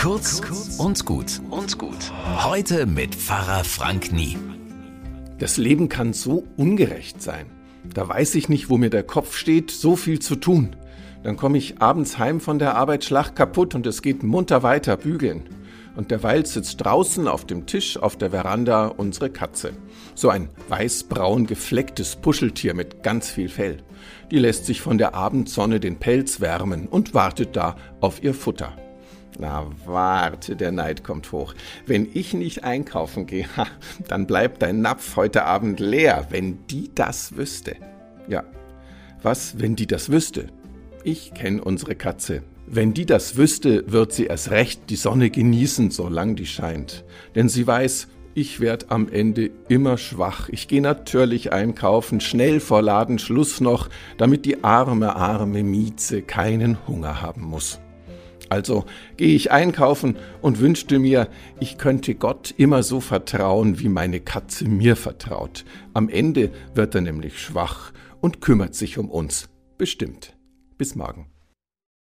Kurz und gut und gut. Heute mit Pfarrer Frank Nie. Das Leben kann so ungerecht sein. Da weiß ich nicht, wo mir der Kopf steht, so viel zu tun. Dann komme ich abends heim von der Arbeit schlag kaputt und es geht munter weiter bügeln. Und derweil sitzt draußen auf dem Tisch auf der Veranda unsere Katze. So ein weiß-braun geflecktes Puscheltier mit ganz viel Fell. Die lässt sich von der Abendsonne den Pelz wärmen und wartet da auf ihr Futter. Na warte, der Neid kommt hoch. Wenn ich nicht einkaufen gehe, dann bleibt dein Napf heute Abend leer, wenn die das wüsste. Ja, was, wenn die das wüsste? Ich kenne unsere Katze. Wenn die das wüsste, wird sie erst recht die Sonne genießen, solange die scheint. Denn sie weiß, ich werd am Ende immer schwach. Ich gehe natürlich einkaufen, schnell vor Ladenschluss noch, damit die arme, arme Mieze keinen Hunger haben muss. Also gehe ich einkaufen und wünschte mir, ich könnte Gott immer so vertrauen, wie meine Katze mir vertraut. Am Ende wird er nämlich schwach und kümmert sich um uns. Bestimmt. Bis morgen.